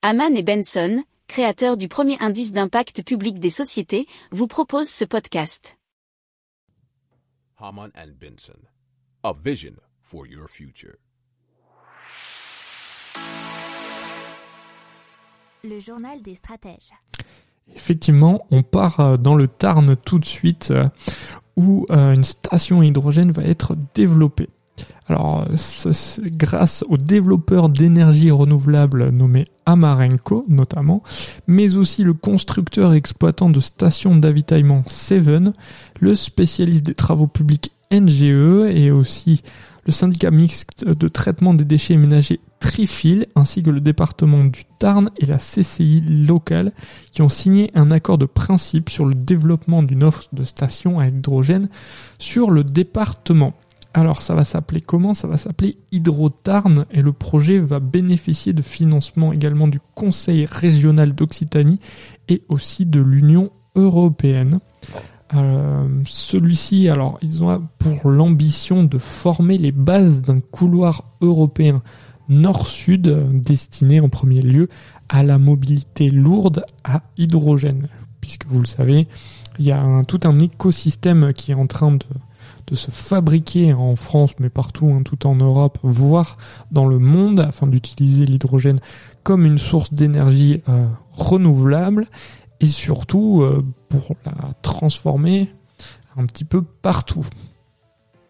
Haman et Benson, créateurs du premier indice d'impact public des sociétés, vous proposent ce podcast. Haman and Benson, a vision for your future. Le journal des stratèges. Effectivement, on part euh, dans le Tarn tout de suite euh, où euh, une station hydrogène va être développée. Alors, grâce aux développeurs d'énergie renouvelable nommé Amarenco notamment, mais aussi le constructeur et exploitant de stations d'avitaillement Seven, le spécialiste des travaux publics NGE et aussi le syndicat mixte de traitement des déchets ménagers Trifil, ainsi que le département du Tarn et la CCI locale, qui ont signé un accord de principe sur le développement d'une offre de stations à hydrogène sur le département. Alors ça va s'appeler comment? Ça va s'appeler Hydrotarn et le projet va bénéficier de financement également du Conseil régional d'Occitanie et aussi de l'Union européenne. Euh, celui-ci, alors, ils ont pour l'ambition de former les bases d'un couloir européen nord-sud destiné en premier lieu à la mobilité lourde à hydrogène. Puisque vous le savez, il y a tout un écosystème qui est en train de, se fabriquer en France, mais partout, hein, tout en Europe, voire dans le monde, afin d'utiliser l'hydrogène comme une source d'énergie euh, renouvelable et surtout euh, pour la transformer un petit peu partout.